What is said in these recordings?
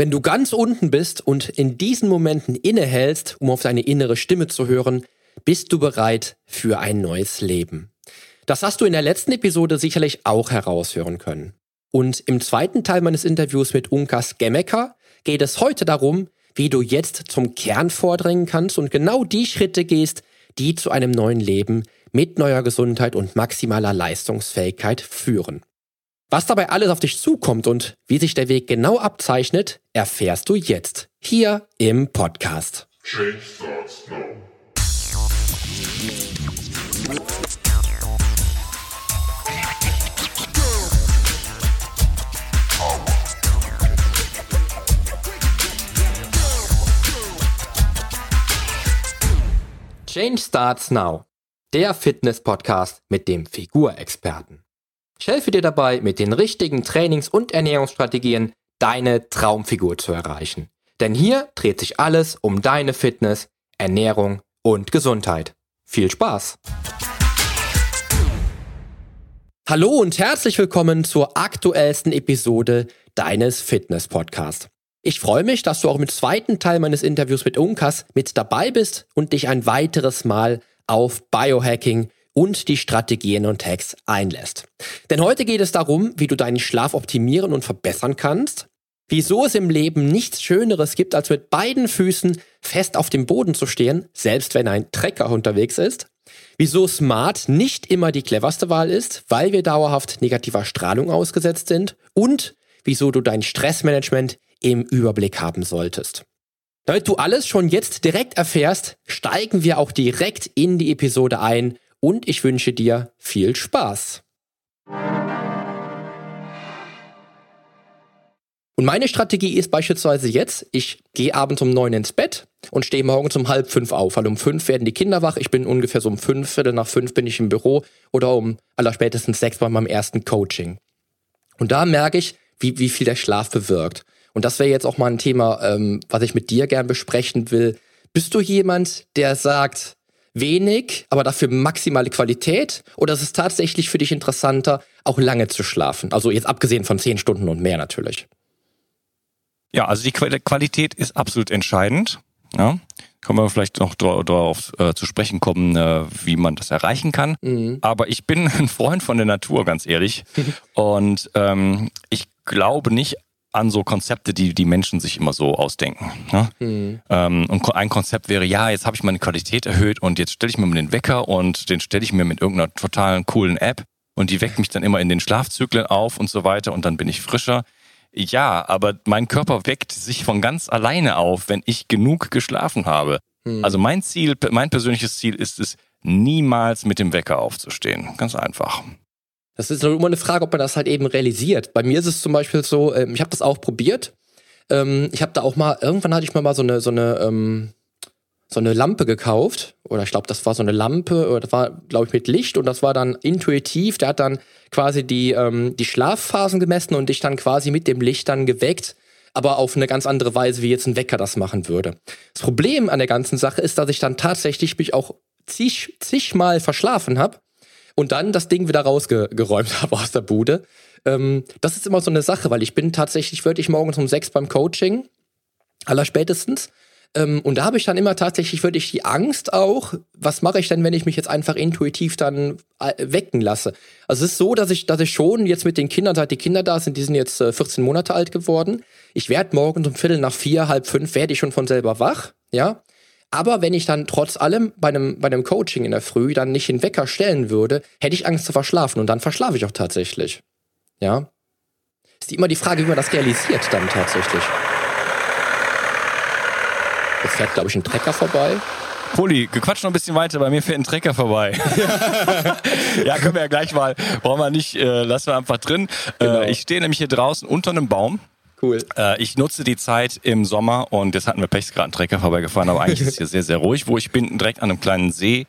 Wenn du ganz unten bist und in diesen Momenten innehältst, um auf deine innere Stimme zu hören, bist du bereit für ein neues Leben. Das hast du in der letzten Episode sicherlich auch heraushören können. Und im zweiten Teil meines Interviews mit Unkas Gemmecker geht es heute darum, wie du jetzt zum Kern vordringen kannst und genau die Schritte gehst, die zu einem neuen Leben mit neuer Gesundheit und maximaler Leistungsfähigkeit führen. Was dabei alles auf dich zukommt und wie sich der Weg genau abzeichnet, erfährst du jetzt hier im Podcast. Change starts now. Change Starts Now, der Fitness-Podcast mit dem Figurexperten. Ich helfe dir dabei, mit den richtigen Trainings- und Ernährungsstrategien deine Traumfigur zu erreichen. Denn hier dreht sich alles um deine Fitness, Ernährung und Gesundheit. Viel Spaß! Hallo und herzlich willkommen zur aktuellsten Episode deines Fitness-Podcasts. Ich freue mich, dass du auch im zweiten Teil meines Interviews mit Unkas mit dabei bist und dich ein weiteres Mal auf Biohacking und die Strategien und Hacks einlässt. Denn heute geht es darum, wie du deinen Schlaf optimieren und verbessern kannst, wieso es im Leben nichts Schöneres gibt, als mit beiden Füßen fest auf dem Boden zu stehen, selbst wenn ein Trecker unterwegs ist, wieso Smart nicht immer die cleverste Wahl ist, weil wir dauerhaft negativer Strahlung ausgesetzt sind und wieso du dein Stressmanagement im Überblick haben solltest. Damit du alles schon jetzt direkt erfährst, steigen wir auch direkt in die Episode ein und ich wünsche dir viel Spaß. Und meine Strategie ist beispielsweise jetzt, ich gehe abends um neun ins Bett und stehe morgens um halb fünf auf, weil um fünf werden die Kinder wach. Ich bin ungefähr so um fünf, Viertel nach fünf bin ich im Büro oder um allerspätestens sechs bei meinem ersten Coaching. Und da merke ich, wie, wie viel der Schlaf bewirkt. Und das wäre jetzt auch mal ein Thema, ähm, was ich mit dir gern besprechen will. Bist du jemand, der sagt, wenig, aber dafür maximale Qualität? Oder ist es tatsächlich für dich interessanter, auch lange zu schlafen? Also jetzt abgesehen von zehn Stunden und mehr natürlich. Ja, also die Qualität ist absolut entscheidend. Ja, können wir vielleicht noch darauf äh, zu sprechen kommen, äh, wie man das erreichen kann. Mhm. Aber ich bin ein Freund von der Natur, ganz ehrlich. und ähm, ich glaube nicht an so Konzepte, die die Menschen sich immer so ausdenken. Ne? Mhm. Ähm, und ein Konzept wäre, ja, jetzt habe ich meine Qualität erhöht und jetzt stelle ich mir mal den Wecker und den stelle ich mir mit irgendeiner totalen coolen App und die weckt mich dann immer in den Schlafzyklen auf und so weiter und dann bin ich frischer. Ja, aber mein Körper weckt sich von ganz alleine auf, wenn ich genug geschlafen habe. Mhm. Also mein Ziel, mein persönliches Ziel ist es, niemals mit dem Wecker aufzustehen. Ganz einfach. Das ist immer eine Frage, ob man das halt eben realisiert. Bei mir ist es zum Beispiel so, ähm, ich habe das auch probiert. Ähm, ich habe da auch mal, irgendwann hatte ich mir mal so eine, so eine, ähm, so eine Lampe gekauft. Oder ich glaube, das war so eine Lampe, oder das war, glaube ich, mit Licht und das war dann intuitiv. Der hat dann quasi die, die Schlafphasen gemessen und dich dann quasi mit dem Licht dann geweckt aber auf eine ganz andere Weise, wie jetzt ein Wecker das machen würde. Das Problem an der ganzen Sache ist, dass ich dann tatsächlich mich auch zig, zigmal verschlafen habe und dann das Ding wieder rausgeräumt habe aus der Bude. Ähm, das ist immer so eine Sache, weil ich bin tatsächlich wirklich morgens um sechs beim Coaching, allerspätestens. Ähm, und da habe ich dann immer tatsächlich wirklich die Angst auch, was mache ich denn, wenn ich mich jetzt einfach intuitiv dann äh, wecken lasse? Also es ist so, dass ich, dass ich schon jetzt mit den Kindern, seit die Kinder da sind, die sind jetzt äh, 14 Monate alt geworden. Ich werde morgens um Viertel nach vier, halb fünf, werde ich schon von selber wach, ja. Aber wenn ich dann trotz allem bei einem, bei einem Coaching in der Früh dann nicht den Wecker stellen würde, hätte ich Angst zu verschlafen und dann verschlafe ich auch tatsächlich. Ja. Ist immer die Frage, wie man das realisiert dann tatsächlich. Jetzt fährt, glaube ich, ein Trecker vorbei. Poli, gequatscht noch ein bisschen weiter, bei mir fährt ein Trecker vorbei. ja, können wir ja gleich mal, brauchen wir nicht, äh, lassen wir einfach drin. Äh, genau. Äh, ich stehe nämlich hier draußen unter einem Baum Cool. Äh, ich nutze die Zeit im Sommer und jetzt hatten wir Pech, gerade ein Trecker vorbeigefahren, aber eigentlich ist es hier sehr, sehr ruhig, wo ich bin, direkt an einem kleinen See.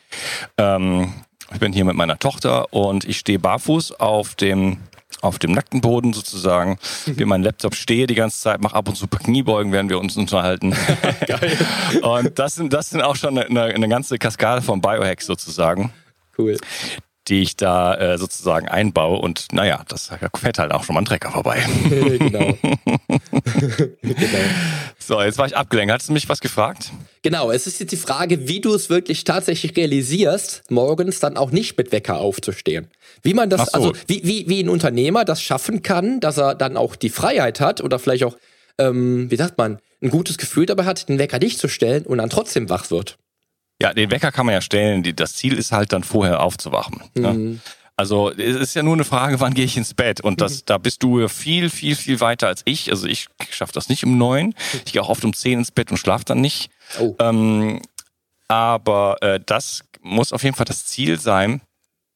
Ähm, ich bin hier mit meiner Tochter und ich stehe barfuß auf dem auf dem nackten Boden sozusagen, wie mein Laptop stehe die ganze Zeit, mache ab und zu ein paar Kniebeugen, während wir uns unterhalten. Geil. und das sind, das sind auch schon eine, eine ganze Kaskade von Biohacks sozusagen. Cool. Die ich da äh, sozusagen einbaue. Und naja, das fährt halt auch schon mal ein Trecker vorbei. genau. genau. So, jetzt war ich abgelenkt. Hattest du mich was gefragt? Genau, es ist jetzt die Frage, wie du es wirklich tatsächlich realisierst, morgens dann auch nicht mit Wecker aufzustehen. Wie man das, so. also wie, wie, wie ein Unternehmer das schaffen kann, dass er dann auch die Freiheit hat oder vielleicht auch, ähm, wie sagt man, ein gutes Gefühl dabei hat, den Wecker nicht zu stellen und dann trotzdem wach wird. Ja, den Wecker kann man ja stellen. Das Ziel ist halt dann vorher aufzuwachen. Ne? Mhm. Ja. Also es ist ja nur eine Frage, wann gehe ich ins Bett? Und das, mhm. da bist du viel, viel, viel weiter als ich. Also ich schaffe das nicht um neun. Ich gehe auch oft um zehn ins Bett und schlafe dann nicht. Oh. Ähm, aber äh, das muss auf jeden Fall das Ziel sein,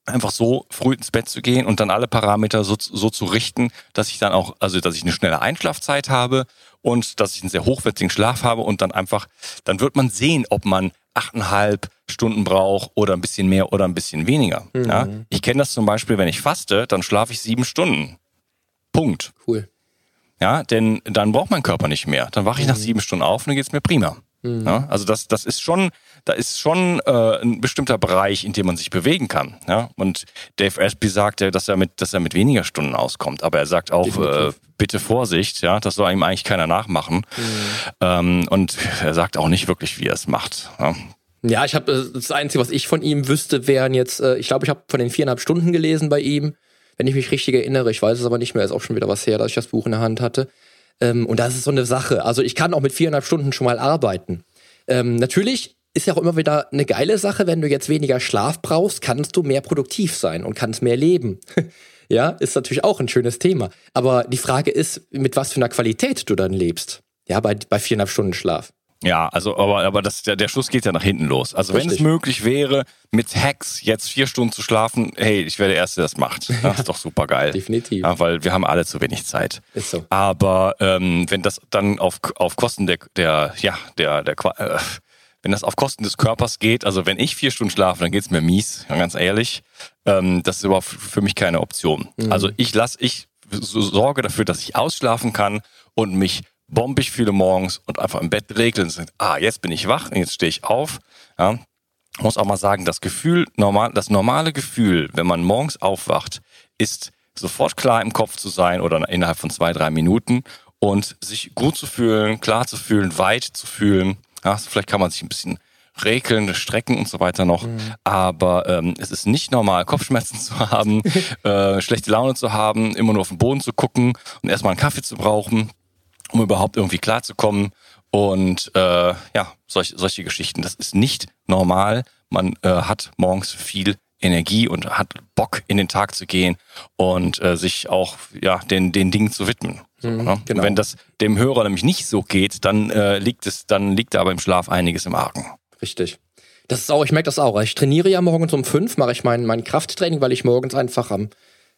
einfach so früh ins Bett zu gehen und dann alle Parameter so, so zu richten, dass ich dann auch, also dass ich eine schnelle Einschlafzeit habe und dass ich einen sehr hochwertigen Schlaf habe und dann einfach, dann wird man sehen, ob man achteinhalb Stunden brauche oder ein bisschen mehr oder ein bisschen weniger. Mhm. Ja? Ich kenne das zum Beispiel, wenn ich faste, dann schlafe ich sieben Stunden. Punkt. Cool. Ja, denn dann braucht mein Körper nicht mehr. Dann wache ich mhm. nach sieben Stunden auf und dann geht's mir prima. Mhm. Ja, also das, das ist schon, da ist schon äh, ein bestimmter Bereich, in dem man sich bewegen kann. Ja? Und Dave Asprey sagt ja, dass er mit, dass er mit weniger Stunden auskommt. Aber er sagt auch, äh, bitte Vorsicht, ja, das soll ihm eigentlich keiner nachmachen. Mhm. Ähm, und er sagt auch nicht wirklich, wie er es macht. Ja? Ja, ich habe äh, das Einzige, was ich von ihm wüsste, wären jetzt, äh, ich glaube, ich habe von den viereinhalb Stunden gelesen bei ihm, wenn ich mich richtig erinnere. Ich weiß es aber nicht mehr, ist auch schon wieder was her, dass ich das Buch in der Hand hatte. Ähm, und das ist so eine Sache. Also ich kann auch mit viereinhalb Stunden schon mal arbeiten. Ähm, natürlich ist ja auch immer wieder eine geile Sache, wenn du jetzt weniger Schlaf brauchst, kannst du mehr produktiv sein und kannst mehr leben. ja, ist natürlich auch ein schönes Thema. Aber die Frage ist, mit was für einer Qualität du dann lebst. Ja, bei, bei viereinhalb Stunden Schlaf. Ja, also aber, aber das, der, der Schluss geht ja nach hinten los. Also Richtig. wenn es möglich wäre, mit Hacks jetzt vier Stunden zu schlafen, hey, ich wäre der Erste, der das macht. Das ist doch super geil. Definitiv. Ja, weil wir haben alle zu wenig Zeit. Ist so. Aber ähm, wenn das dann auf, auf Kosten der, der ja, der, der, äh, wenn das auf Kosten des Körpers geht, also wenn ich vier Stunden schlafe, dann geht's mir mies, ganz ehrlich. Ähm, das ist überhaupt für mich keine Option. Mhm. Also ich lasse, ich sorge dafür, dass ich ausschlafen kann und mich bombig fühle morgens und einfach im Bett regeln und sagen, ah, jetzt bin ich wach, jetzt stehe ich auf. Ja. Muss auch mal sagen, das Gefühl, normal, das normale Gefühl, wenn man morgens aufwacht, ist sofort klar im Kopf zu sein oder innerhalb von zwei, drei Minuten und sich gut zu fühlen, klar zu fühlen, weit zu fühlen. Ja, vielleicht kann man sich ein bisschen regeln, strecken und so weiter noch. Mhm. Aber ähm, es ist nicht normal, Kopfschmerzen zu haben, äh, schlechte Laune zu haben, immer nur auf den Boden zu gucken und erstmal einen Kaffee zu brauchen um überhaupt irgendwie klarzukommen. Und äh, ja, solch, solche Geschichten. Das ist nicht normal. Man äh, hat morgens viel Energie und hat Bock in den Tag zu gehen und äh, sich auch ja den den Dingen zu widmen. Mhm, ne? genau. Wenn das dem Hörer nämlich nicht so geht, dann äh, liegt es, dann liegt da beim Schlaf einiges im Argen. Richtig. Das ist auch, ich merke das auch. Ich trainiere ja morgens um fünf, mache ich mein, mein Krafttraining, weil ich morgens einfach am,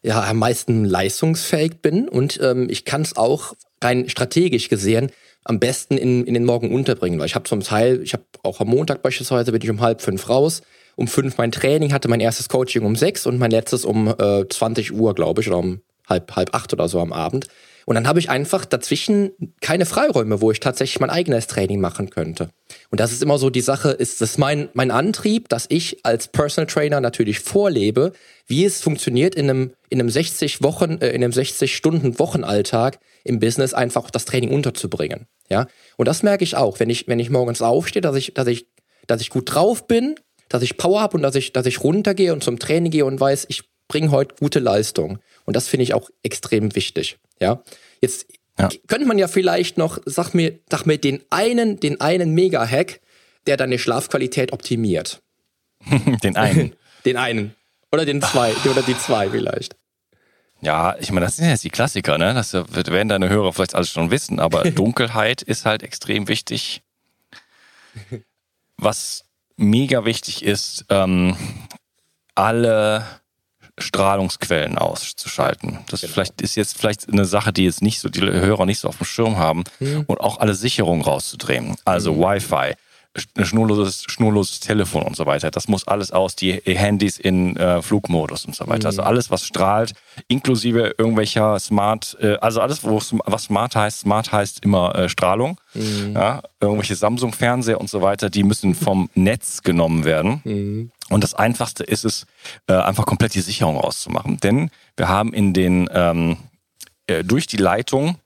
ja, am meisten leistungsfähig bin und ähm, ich kann es auch rein strategisch gesehen am besten in, in den Morgen unterbringen. Weil ich habe zum Teil, ich habe auch am Montag beispielsweise, bin ich um halb fünf raus, um fünf mein Training, hatte mein erstes Coaching um sechs und mein letztes um äh, 20 Uhr, glaube ich, oder um halb, halb acht oder so am Abend. Und dann habe ich einfach dazwischen keine Freiräume, wo ich tatsächlich mein eigenes Training machen könnte. Und das ist immer so die Sache, ist das mein, mein Antrieb, dass ich als Personal Trainer natürlich vorlebe, wie es funktioniert in einem, in einem 60 Wochen, äh, in einem 60 Stunden Wochenalltag im Business einfach das Training unterzubringen. Ja. Und das merke ich auch, wenn ich, wenn ich morgens aufstehe, dass ich, dass ich, dass ich gut drauf bin, dass ich Power habe und dass ich, dass ich runtergehe und zum Training gehe und weiß, ich bringe heute gute Leistung. Und das finde ich auch extrem wichtig. Ja, jetzt ja. könnte man ja vielleicht noch, sag mir, sag mir den einen, den einen Mega-Hack, der deine Schlafqualität optimiert. den einen. den einen. Oder den zwei, oder die zwei vielleicht. Ja, ich meine, das sind jetzt die Klassiker, ne? Das werden deine Hörer vielleicht alles schon wissen, aber Dunkelheit ist halt extrem wichtig. Was mega wichtig ist, ähm, alle Strahlungsquellen auszuschalten. Das genau. vielleicht ist jetzt vielleicht eine Sache, die jetzt nicht so die Hörer nicht so auf dem Schirm haben mhm. und auch alle Sicherungen rauszudrehen. Also mhm. Wi-Fi, ein schnurloses, schnurloses Telefon und so weiter. Das muss alles aus, die Handys in äh, Flugmodus und so weiter. Also mhm. Also alles, was strahlt, inklusive irgendwelcher Smart, äh, also alles, was Smart heißt, Smart heißt immer äh, Strahlung. Mhm. Ja, irgendwelche Samsung-Fernseher und so weiter, die müssen vom Netz genommen werden. Mhm. Und das Einfachste ist es, äh, einfach komplett die Sicherung auszumachen. Denn wir haben in den ähm, äh, durch die Leitung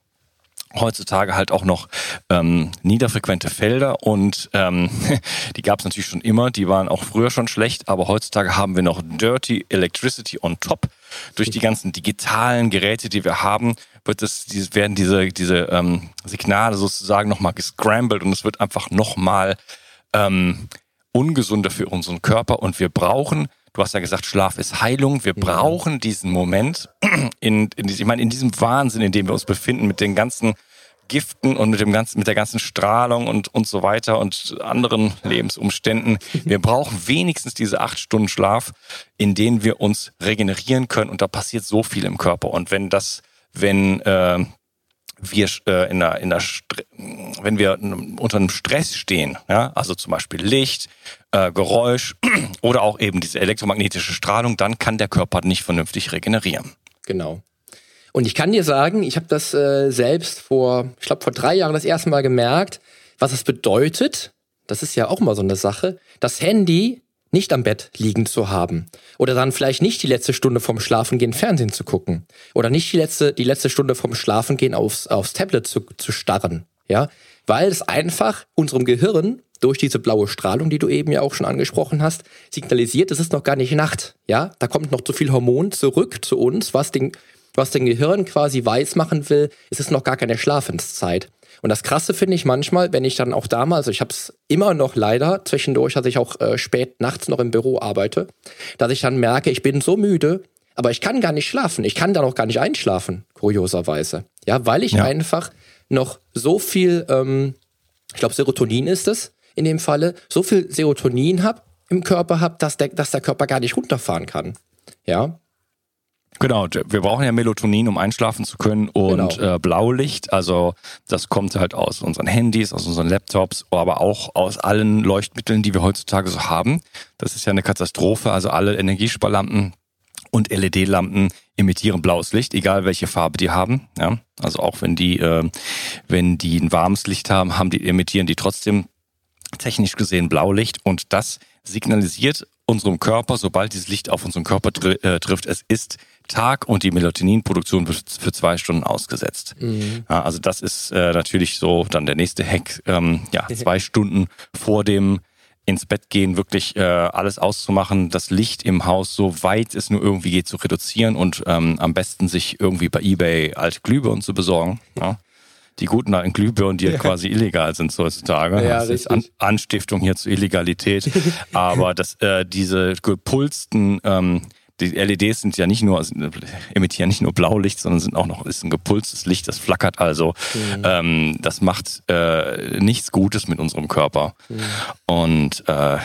heutzutage halt auch noch ähm, niederfrequente Felder und ähm, die gab es natürlich schon immer, die waren auch früher schon schlecht, aber heutzutage haben wir noch Dirty Electricity on top. Durch die ganzen digitalen Geräte, die wir haben, wird es, werden diese, diese ähm, Signale sozusagen nochmal gescrambled und es wird einfach nochmal ähm, ungesunder für unseren Körper und wir brauchen Du hast ja gesagt, Schlaf ist Heilung. Wir brauchen diesen Moment, in, in, ich meine, in diesem Wahnsinn, in dem wir uns befinden, mit den ganzen Giften und mit dem ganzen, mit der ganzen Strahlung und, und so weiter und anderen Lebensumständen. Wir brauchen wenigstens diese acht Stunden Schlaf, in denen wir uns regenerieren können. Und da passiert so viel im Körper. Und wenn das, wenn äh, wir äh, in einer, in einer wenn wir unter einem Stress stehen, ja, also zum Beispiel Licht, äh, Geräusch oder auch eben diese elektromagnetische Strahlung, dann kann der Körper nicht vernünftig regenerieren. Genau. Und ich kann dir sagen, ich habe das äh, selbst vor, ich glaube vor drei Jahren das erste Mal gemerkt, was es bedeutet. Das ist ja auch mal so eine Sache. Das Handy nicht am Bett liegen zu haben. Oder dann vielleicht nicht die letzte Stunde vom Schlafengehen Fernsehen zu gucken. Oder nicht die letzte, die letzte Stunde vom Schlafengehen aufs, aufs Tablet zu, zu starren. Ja, weil es einfach unserem Gehirn durch diese blaue Strahlung, die du eben ja auch schon angesprochen hast, signalisiert, es ist noch gar nicht Nacht. Ja, da kommt noch zu viel Hormon zurück zu uns, was den, was den Gehirn quasi weiß machen will, es ist noch gar keine Schlafenszeit. Und das Krasse finde ich manchmal, wenn ich dann auch damals, also ich habe es immer noch leider zwischendurch, dass ich auch äh, spät nachts noch im Büro arbeite, dass ich dann merke, ich bin so müde, aber ich kann gar nicht schlafen. Ich kann da noch gar nicht einschlafen, kurioserweise. Ja, weil ich ja. einfach noch so viel, ähm, ich glaube, Serotonin ist es in dem Falle, so viel Serotonin habe im Körper habe, dass der, dass der Körper gar nicht runterfahren kann. Ja. Genau, wir brauchen ja Melatonin, um einschlafen zu können und genau. äh, Blaulicht, also das kommt halt aus unseren Handys, aus unseren Laptops, aber auch aus allen Leuchtmitteln, die wir heutzutage so haben. Das ist ja eine Katastrophe, also alle Energiesparlampen und LED-Lampen emittieren blaues Licht, egal welche Farbe die haben. Ja? Also auch wenn die, äh, wenn die ein warmes Licht haben, haben die emittieren die trotzdem technisch gesehen Blaulicht und das signalisiert unserem Körper, sobald dieses Licht auf unseren Körper tr äh, trifft, es ist Tag und die Melatoninproduktion wird für zwei Stunden ausgesetzt. Mhm. Ja, also das ist äh, natürlich so dann der nächste Hack, ähm, ja, zwei Stunden vor dem ins Bett gehen, wirklich äh, alles auszumachen, das Licht im Haus so weit es nur irgendwie geht zu reduzieren und ähm, am besten sich irgendwie bei eBay alte Glühbirnen zu besorgen. Ja die guten alten Glühbirnen, die ja. quasi illegal sind heutzutage. Ja, das ist An Anstiftung hier zur Illegalität. Aber das, äh, diese gepulsten ähm, die LEDs sind ja nicht nur, also, emittieren nicht nur Blaulicht, sondern sind auch noch, ist ein gepulstes Licht, das flackert also. Mhm. Ähm, das macht äh, nichts Gutes mit unserem Körper. Mhm. Und äh,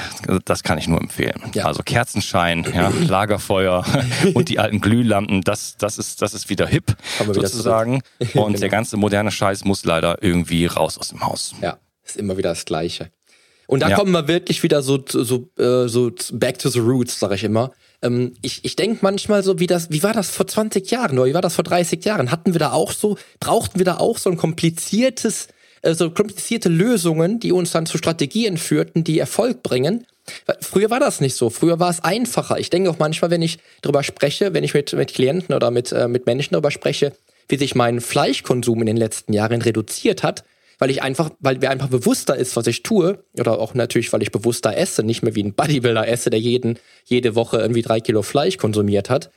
das kann ich nur empfehlen. Ja. Also Kerzenschein, ja, Lagerfeuer und die alten Glühlampen, das, das, ist, das ist wieder hip, sozusagen. Und genau. der ganze moderne Scheiß muss leider irgendwie raus aus dem Haus. Ja, ist immer wieder das Gleiche. Und da ja. kommen wir wirklich wieder so, so, äh, so back to the roots, sag ich immer. Ähm, ich ich denke manchmal so, wie das, wie war das vor 20 Jahren oder wie war das vor 30 Jahren? Hatten wir da auch so, brauchten wir da auch so ein kompliziertes, äh, so komplizierte Lösungen, die uns dann zu Strategien führten, die Erfolg bringen? Früher war das nicht so. Früher war es einfacher. Ich denke auch manchmal, wenn ich darüber spreche, wenn ich mit, mit Klienten oder mit, äh, mit Menschen darüber spreche, wie sich mein Fleischkonsum in den letzten Jahren reduziert hat, weil ich einfach, weil mir einfach bewusster ist, was ich tue, oder auch natürlich, weil ich bewusster esse, nicht mehr wie ein Bodybuilder esse, der jeden, jede Woche irgendwie drei Kilo Fleisch konsumiert hat.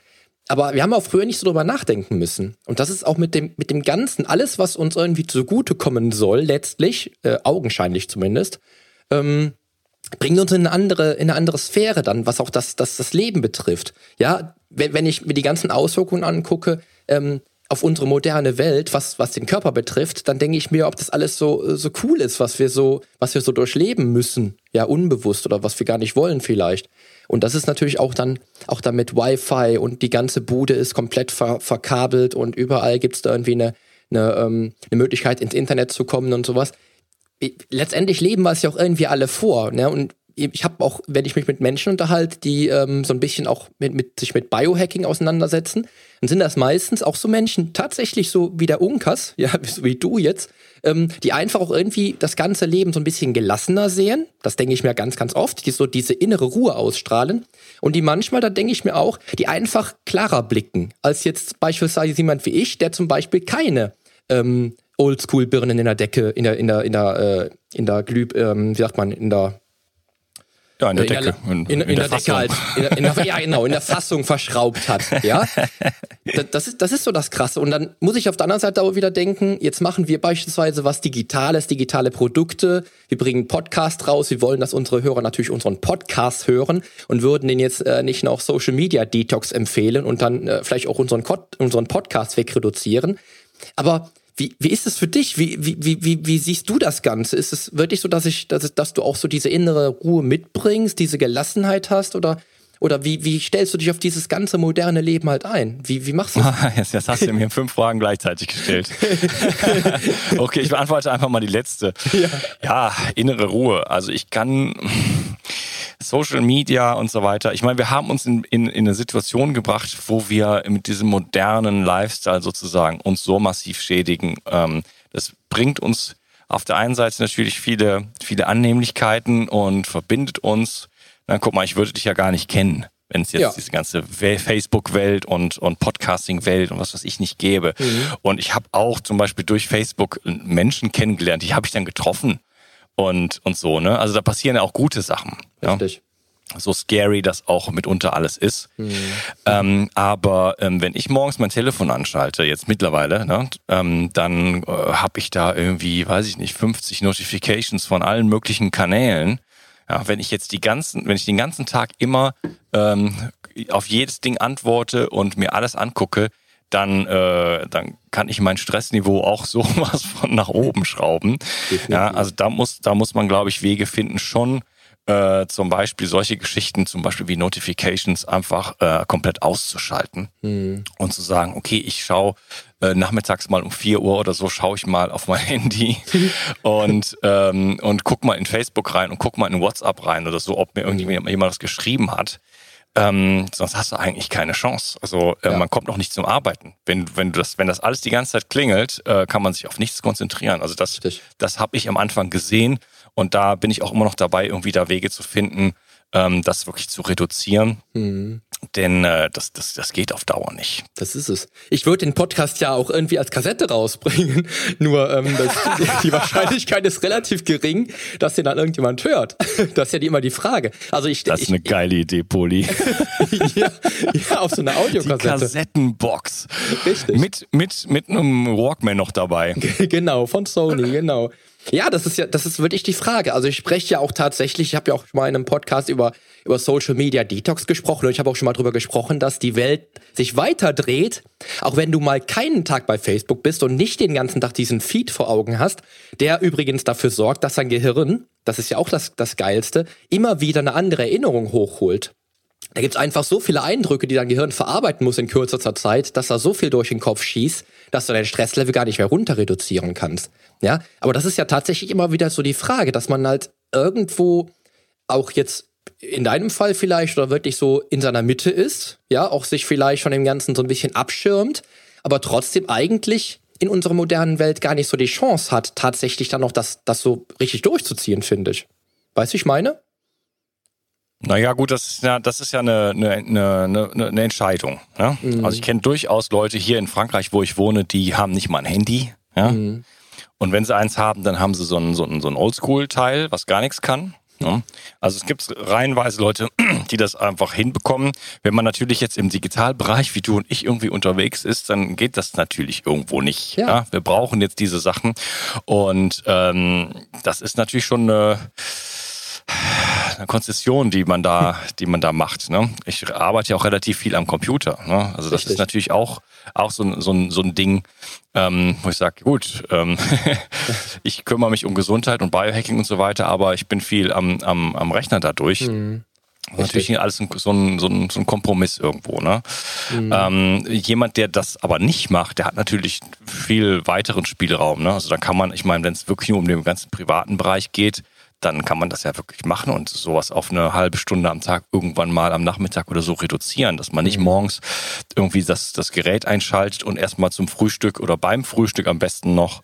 Aber wir haben auch früher nicht so drüber nachdenken müssen. Und das ist auch mit dem, mit dem Ganzen, alles, was uns irgendwie zugutekommen soll, letztlich, äh, augenscheinlich zumindest, ähm, bringt uns in eine andere, in eine andere Sphäre dann, was auch das, das, das Leben betrifft. Ja, wenn, wenn ich mir die ganzen Auswirkungen angucke, ähm, auf unsere moderne Welt, was, was den Körper betrifft, dann denke ich mir, ob das alles so, so cool ist, was wir so, was wir so durchleben müssen. Ja, unbewusst oder was wir gar nicht wollen vielleicht. Und das ist natürlich auch dann, auch dann mit Wi-Fi und die ganze Bude ist komplett ver verkabelt und überall gibt es da irgendwie eine, eine, ähm, eine Möglichkeit, ins Internet zu kommen und sowas. letztendlich leben wir es ja auch irgendwie alle vor. Ne? Und ich habe auch, wenn ich mich mit Menschen unterhalte, die ähm, so ein bisschen auch mit, mit, sich mit Biohacking auseinandersetzen, dann sind das meistens auch so Menschen, tatsächlich so wie der Unkas, ja, wie du jetzt, ähm, die einfach auch irgendwie das ganze Leben so ein bisschen gelassener sehen. Das denke ich mir ganz, ganz oft, die so diese innere Ruhe ausstrahlen. Und die manchmal, da denke ich mir auch, die einfach klarer blicken, als jetzt beispielsweise jemand wie ich, der zum Beispiel keine ähm, Oldschool-Birnen in der Decke, in der, in der, in der, äh, in der Glüh, ähm, wie sagt man, in der ja, in der Decke. In, in, in, in der, der Decke halt. Der, ja, genau, in der Fassung verschraubt hat. Ja? Das, ist, das ist so das Krasse. Und dann muss ich auf der anderen Seite auch wieder denken, jetzt machen wir beispielsweise was Digitales, digitale Produkte. Wir bringen Podcast raus. Wir wollen, dass unsere Hörer natürlich unseren Podcast hören und würden den jetzt äh, nicht noch Social Media Detox empfehlen und dann äh, vielleicht auch unseren, unseren Podcast wegreduzieren. Aber wie, wie ist es für dich? Wie, wie, wie, wie siehst du das Ganze? Ist es wirklich so, dass, ich, dass, dass du auch so diese innere Ruhe mitbringst, diese Gelassenheit hast? Oder, oder wie, wie stellst du dich auf dieses ganze moderne Leben halt ein? Wie, wie machst du das? Jetzt, jetzt hast du mir fünf Fragen gleichzeitig gestellt. okay, ich beantworte einfach mal die letzte. Ja. ja, innere Ruhe. Also ich kann Social Media und so weiter. Ich meine, wir haben uns in, in, in eine Situation gebracht, wo wir mit diesem modernen Lifestyle sozusagen uns so massiv schädigen. Ähm, das bringt uns auf der einen Seite natürlich viele, viele Annehmlichkeiten und verbindet uns. Na, guck mal, ich würde dich ja gar nicht kennen, wenn es jetzt ja. diese ganze Facebook-Welt und, und Podcasting-Welt und was weiß ich nicht gäbe. Mhm. Und ich habe auch zum Beispiel durch Facebook Menschen kennengelernt, die habe ich dann getroffen und, und so, ne? Also da passieren ja auch gute Sachen. Richtig. Ja? So scary das auch mitunter alles ist. Mhm. Ähm, aber ähm, wenn ich morgens mein Telefon anschalte, jetzt mittlerweile, ne, ähm, dann äh, habe ich da irgendwie, weiß ich nicht, 50 Notifications von allen möglichen Kanälen. Ja, wenn ich jetzt die ganzen, wenn ich den ganzen Tag immer ähm, auf jedes Ding antworte und mir alles angucke, dann, äh, dann kann ich mein Stressniveau auch so was von nach oben schrauben. Ja, also da muss, da muss man, glaube ich, Wege finden, schon äh, zum Beispiel solche Geschichten, zum Beispiel wie Notifications, einfach äh, komplett auszuschalten mhm. und zu sagen, okay, ich schaue äh, nachmittags mal um 4 Uhr oder so, schaue ich mal auf mein Handy und, ähm, und guck mal in Facebook rein und guck mal in WhatsApp rein oder so, ob mir irgendjemand jemand das geschrieben hat. Ähm, sonst hast du eigentlich keine Chance. Also äh, ja. man kommt noch nicht zum Arbeiten. Wenn, wenn, das, wenn das alles die ganze Zeit klingelt, äh, kann man sich auf nichts konzentrieren. Also das, das habe ich am Anfang gesehen und da bin ich auch immer noch dabei, irgendwie da Wege zu finden, ähm, das wirklich zu reduzieren. Mhm. Denn äh, das, das, das geht auf Dauer nicht. Das ist es. Ich würde den Podcast ja auch irgendwie als Kassette rausbringen. Nur ähm, das, die Wahrscheinlichkeit ist relativ gering, dass den dann irgendjemand hört. Das ist ja immer die Frage. Also ich, das ist ich, eine geile Idee, Poli. ja, ja, auf so einer Audiokassette. Die Kassettenbox. Richtig. Mit, mit, mit einem Walkman noch dabei. genau, von Sony, genau. Ja, das ist ja, das ist wirklich die Frage. Also ich spreche ja auch tatsächlich, ich habe ja auch schon mal in einem Podcast über, über Social Media Detox gesprochen und ich habe auch schon mal darüber gesprochen, dass die Welt sich weiter dreht, auch wenn du mal keinen Tag bei Facebook bist und nicht den ganzen Tag diesen Feed vor Augen hast, der übrigens dafür sorgt, dass dein Gehirn, das ist ja auch das, das Geilste, immer wieder eine andere Erinnerung hochholt. Da gibt's einfach so viele Eindrücke, die dein Gehirn verarbeiten muss in kürzester Zeit, dass da so viel durch den Kopf schießt, dass du dein Stresslevel gar nicht mehr runter reduzieren kannst. Ja, aber das ist ja tatsächlich immer wieder so die Frage, dass man halt irgendwo auch jetzt in deinem Fall vielleicht oder wirklich so in seiner Mitte ist, ja, auch sich vielleicht von dem Ganzen so ein bisschen abschirmt, aber trotzdem eigentlich in unserer modernen Welt gar nicht so die Chance hat, tatsächlich dann noch das, das so richtig durchzuziehen, finde ich. Weißt du, ich meine? Naja, gut, das ist ja, das ist ja eine, eine, eine, eine Entscheidung. Ja? Mhm. Also ich kenne durchaus Leute hier in Frankreich, wo ich wohne, die haben nicht mal ein Handy. Ja? Mhm. Und wenn sie eins haben, dann haben sie so ein, so ein, so ein Oldschool-Teil, was gar nichts kann. Ja? Also es gibt reihenweise Leute, die das einfach hinbekommen. Wenn man natürlich jetzt im Digitalbereich wie du und ich irgendwie unterwegs ist, dann geht das natürlich irgendwo nicht. Ja. ja? Wir brauchen jetzt diese Sachen. Und ähm, das ist natürlich schon eine eine Konzession, die man da, die man da macht. Ne? Ich arbeite ja auch relativ viel am Computer. Ne? Also das Richtig. ist natürlich auch, auch so, so, ein, so ein Ding, ähm, wo ich sage, gut, ähm, ich kümmere mich um Gesundheit und Biohacking und so weiter, aber ich bin viel am, am, am Rechner dadurch. Mhm. Natürlich alles ein, so, ein, so, ein, so ein Kompromiss irgendwo. Ne? Mhm. Ähm, jemand, der das aber nicht macht, der hat natürlich viel weiteren Spielraum. Ne? Also da kann man, ich meine, wenn es wirklich nur um den ganzen privaten Bereich geht, dann kann man das ja wirklich machen und sowas auf eine halbe Stunde am Tag irgendwann mal am Nachmittag oder so reduzieren, dass man nicht mhm. morgens irgendwie das, das Gerät einschaltet und erstmal zum Frühstück oder beim Frühstück am besten noch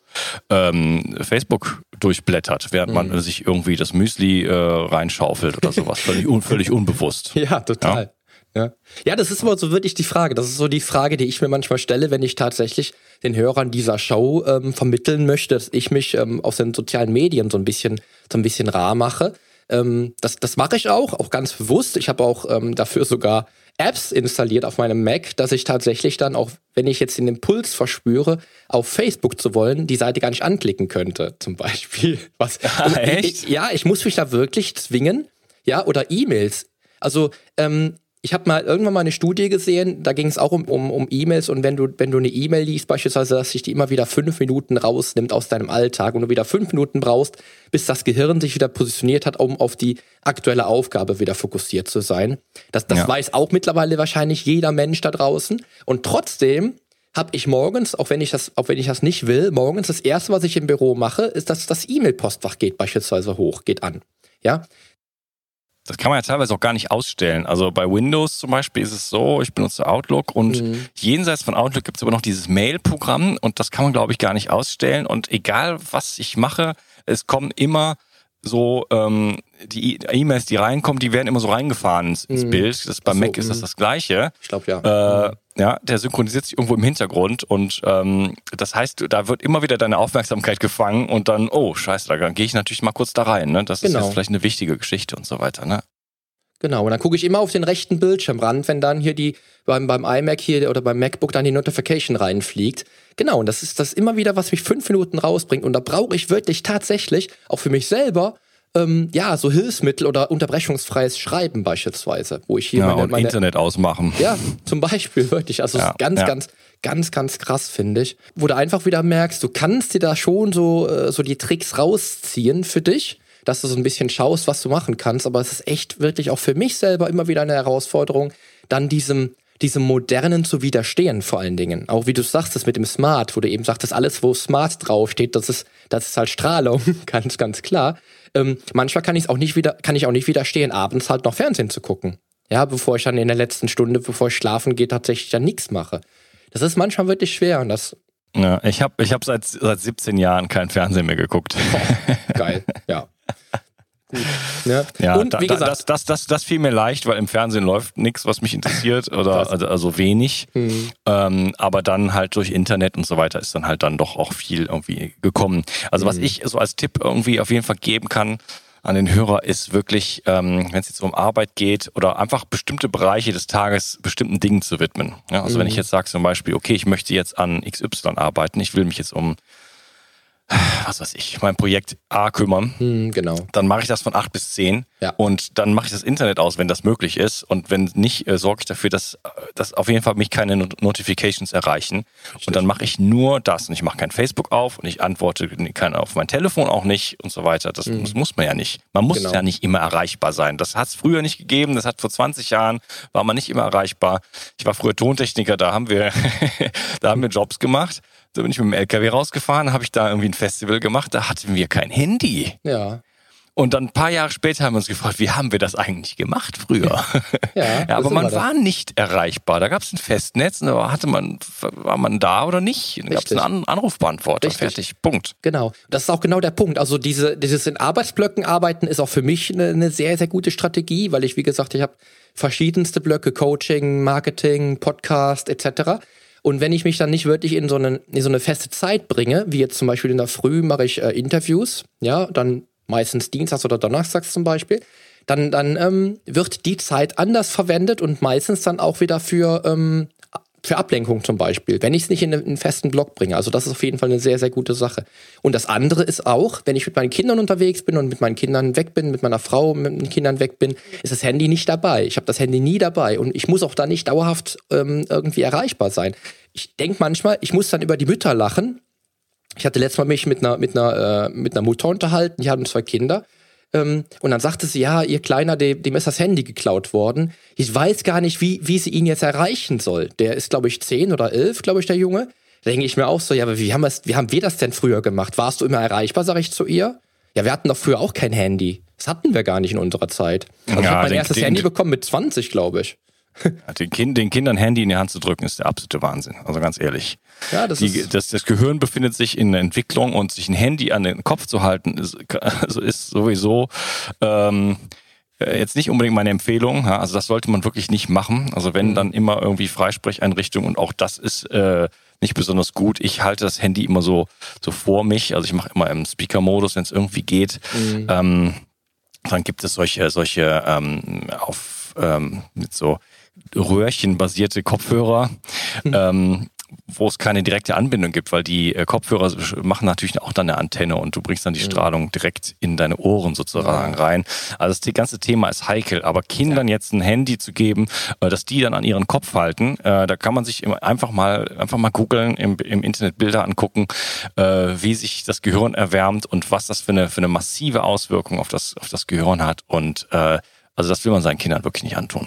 ähm, Facebook durchblättert, während mhm. man sich irgendwie das Müsli äh, reinschaufelt oder sowas. völlig, un, völlig unbewusst. Ja, total. Ja? Ja. ja, das ist aber so wirklich die Frage. Das ist so die Frage, die ich mir manchmal stelle, wenn ich tatsächlich den Hörern dieser Show ähm, vermitteln möchte, dass ich mich ähm, auf den sozialen Medien so ein bisschen, so ein bisschen rar mache. Ähm, das, das mache ich auch, auch ganz bewusst. Ich habe auch ähm, dafür sogar Apps installiert auf meinem Mac, dass ich tatsächlich dann auch, wenn ich jetzt den Impuls verspüre, auf Facebook zu wollen, die Seite gar nicht anklicken könnte, zum Beispiel. Was? Ah, echt? Ich, ja, ich muss mich da wirklich zwingen, ja, oder E-Mails. Also ähm, ich habe mal irgendwann mal eine Studie gesehen, da ging es auch um, um, um E-Mails und wenn du, wenn du eine E-Mail liest, beispielsweise, dass sich die immer wieder fünf Minuten rausnimmt aus deinem Alltag und du wieder fünf Minuten brauchst, bis das Gehirn sich wieder positioniert hat, um auf die aktuelle Aufgabe wieder fokussiert zu sein. Das, das ja. weiß auch mittlerweile wahrscheinlich jeder Mensch da draußen. Und trotzdem habe ich morgens, auch wenn ich das, auch wenn ich das nicht will, morgens das erste, was ich im Büro mache, ist, dass das E-Mail-Postfach geht beispielsweise hoch, geht an. Ja, das kann man ja teilweise auch gar nicht ausstellen. Also bei Windows zum Beispiel ist es so, ich benutze Outlook und mhm. jenseits von Outlook gibt es aber noch dieses Mail-Programm und das kann man, glaube ich, gar nicht ausstellen. Und egal, was ich mache, es kommen immer so ähm, die E-Mails, die reinkommen, die werden immer so reingefahren ins, ins mhm. Bild. Das, bei so, Mac ist das mhm. das Gleiche. Ich glaube ja. Äh, ja, der synchronisiert sich irgendwo im Hintergrund und ähm, das heißt, da wird immer wieder deine Aufmerksamkeit gefangen und dann, oh scheiße, da gehe ich natürlich mal kurz da rein. Ne? Das genau. ist jetzt vielleicht eine wichtige Geschichte und so weiter. Ne? Genau, und dann gucke ich immer auf den rechten Bildschirmrand, wenn dann hier die beim, beim iMac hier oder beim MacBook dann die Notification reinfliegt. Genau, und das ist das immer wieder, was mich fünf Minuten rausbringt. Und da brauche ich wirklich tatsächlich auch für mich selber ähm, ja, so Hilfsmittel oder unterbrechungsfreies Schreiben beispielsweise, wo ich hier ja, meine, und meine, Internet ausmachen. Ja, zum Beispiel wirklich. Also ja, ganz, ja. ganz, ganz, ganz krass finde ich, wo du einfach wieder merkst, du kannst dir da schon so äh, so die Tricks rausziehen für dich, dass du so ein bisschen schaust, was du machen kannst. Aber es ist echt wirklich auch für mich selber immer wieder eine Herausforderung, dann diesem diesem Modernen zu widerstehen, vor allen Dingen. Auch wie du sagst, das mit dem Smart, wo du eben sagtest, alles, wo Smart draufsteht, das ist, das ist halt Strahlung, ganz, ganz klar. Ähm, manchmal kann ich auch nicht wieder, kann ich auch nicht widerstehen, abends halt noch Fernsehen zu gucken. Ja, bevor ich dann in der letzten Stunde, bevor ich schlafen gehe, tatsächlich dann nichts mache. Das ist manchmal wirklich schwer und das. Ja, ich habe ich hab seit, seit 17 Jahren kein Fernsehen mehr geguckt. Oh, geil, ja. Ne? Ja, und da, wie gesagt, das, das, das, das fiel mir leicht, weil im Fernsehen läuft nichts, was mich interessiert oder also, also wenig. Mhm. Ähm, aber dann halt durch Internet und so weiter ist dann halt dann doch auch viel irgendwie gekommen. Also mhm. was ich so als Tipp irgendwie auf jeden Fall geben kann, an den Hörer ist wirklich, ähm, wenn es jetzt um Arbeit geht oder einfach bestimmte Bereiche des Tages bestimmten Dingen zu widmen. Ja, also mhm. wenn ich jetzt sage zum Beispiel, okay, ich möchte jetzt an XY arbeiten, ich will mich jetzt um was weiß ich, mein Projekt A kümmern, hm, genau. dann mache ich das von 8 bis 10 ja. und dann mache ich das Internet aus, wenn das möglich ist und wenn nicht, äh, sorge ich dafür, dass, dass auf jeden Fall mich keine Not Notifications erreichen Richtig. und dann mache ich nur das und ich mache kein Facebook auf und ich antworte kein, auf mein Telefon auch nicht und so weiter. Das, hm. das muss man ja nicht. Man muss genau. ja nicht immer erreichbar sein. Das hat es früher nicht gegeben, das hat vor 20 Jahren, war man nicht immer erreichbar. Ich war früher Tontechniker, da haben wir, da haben wir Jobs gemacht da bin ich mit dem LKW rausgefahren, habe ich da irgendwie ein Festival gemacht, da hatten wir kein Handy. Ja. Und dann ein paar Jahre später haben wir uns gefragt, wie haben wir das eigentlich gemacht früher? Ja, ja aber man war nicht erreichbar. Da gab es ein Festnetz und da hatte man, war man da oder nicht? Dann gab es einen Anrufbeantworter. Richtig. Fertig. Punkt. Genau. Das ist auch genau der Punkt. Also diese, dieses in Arbeitsblöcken arbeiten ist auch für mich eine, eine sehr, sehr gute Strategie, weil ich, wie gesagt, ich habe verschiedenste Blöcke, Coaching, Marketing, Podcast etc. Und wenn ich mich dann nicht wirklich in so eine, in so eine feste Zeit bringe, wie jetzt zum Beispiel in der Früh mache ich äh, Interviews, ja, dann meistens Dienstags oder Donnerstags zum Beispiel, dann, dann ähm, wird die Zeit anders verwendet und meistens dann auch wieder für ähm, für Ablenkung zum Beispiel, wenn ich es nicht in einen festen Block bringe. Also das ist auf jeden Fall eine sehr, sehr gute Sache. Und das andere ist auch, wenn ich mit meinen Kindern unterwegs bin und mit meinen Kindern weg bin, mit meiner Frau mit den Kindern weg bin, ist das Handy nicht dabei. Ich habe das Handy nie dabei und ich muss auch da nicht dauerhaft ähm, irgendwie erreichbar sein. Ich denke manchmal, ich muss dann über die Mütter lachen. Ich hatte letztes Mal mich mit einer, mit einer, äh, mit einer Mutter unterhalten, die hatten zwei Kinder Ähm, und dann sagte sie, ja, ihr Kleiner, dem, dem ist das Handy geklaut worden. Ich weiß gar nicht, wie, wie sie ihn jetzt erreichen soll. Der ist, glaube ich, zehn oder elf, glaube ich, der Junge. Da denke ich mir auch so, ja, aber wie haben, wie haben wir das denn früher gemacht? Warst du immer erreichbar, sage ich zu ihr? Ja, wir hatten doch früher auch kein Handy. Das hatten wir gar nicht in unserer Zeit. Also ja, ich habe mein erstes Handy bekommen mit 20, glaube ich. Den, kind, den Kindern Handy in die Hand zu drücken, ist der absolute Wahnsinn. Also ganz ehrlich. Ja, das, die, ist das, das Gehirn befindet sich in der Entwicklung und sich ein Handy an den Kopf zu halten, ist, also ist sowieso ähm, äh, jetzt nicht unbedingt meine Empfehlung. Ja, also das sollte man wirklich nicht machen. Also wenn, mhm. dann immer irgendwie Freisprecheinrichtung und auch das ist äh, nicht besonders gut. Ich halte das Handy immer so, so vor mich. Also ich mache immer im Speaker-Modus, wenn es irgendwie geht. Mhm. Ähm, dann gibt es solche, solche ähm, auf ähm, mit so Röhrchen-basierte Kopfhörer. Mhm. Ähm, wo es keine direkte Anbindung gibt, weil die äh, Kopfhörer machen natürlich auch dann eine Antenne und du bringst dann die mhm. Strahlung direkt in deine Ohren sozusagen rein. Also das ganze Thema ist heikel, aber Kindern jetzt ein Handy zu geben, äh, dass die dann an ihren Kopf halten, äh, da kann man sich einfach mal einfach mal googeln, im, im Internet Bilder angucken, wie sich das Gehirn erwärmt und was das für eine für eine massive Auswirkung auf das auf das Gehirn hat und also das will man seinen Kindern wirklich nicht antun.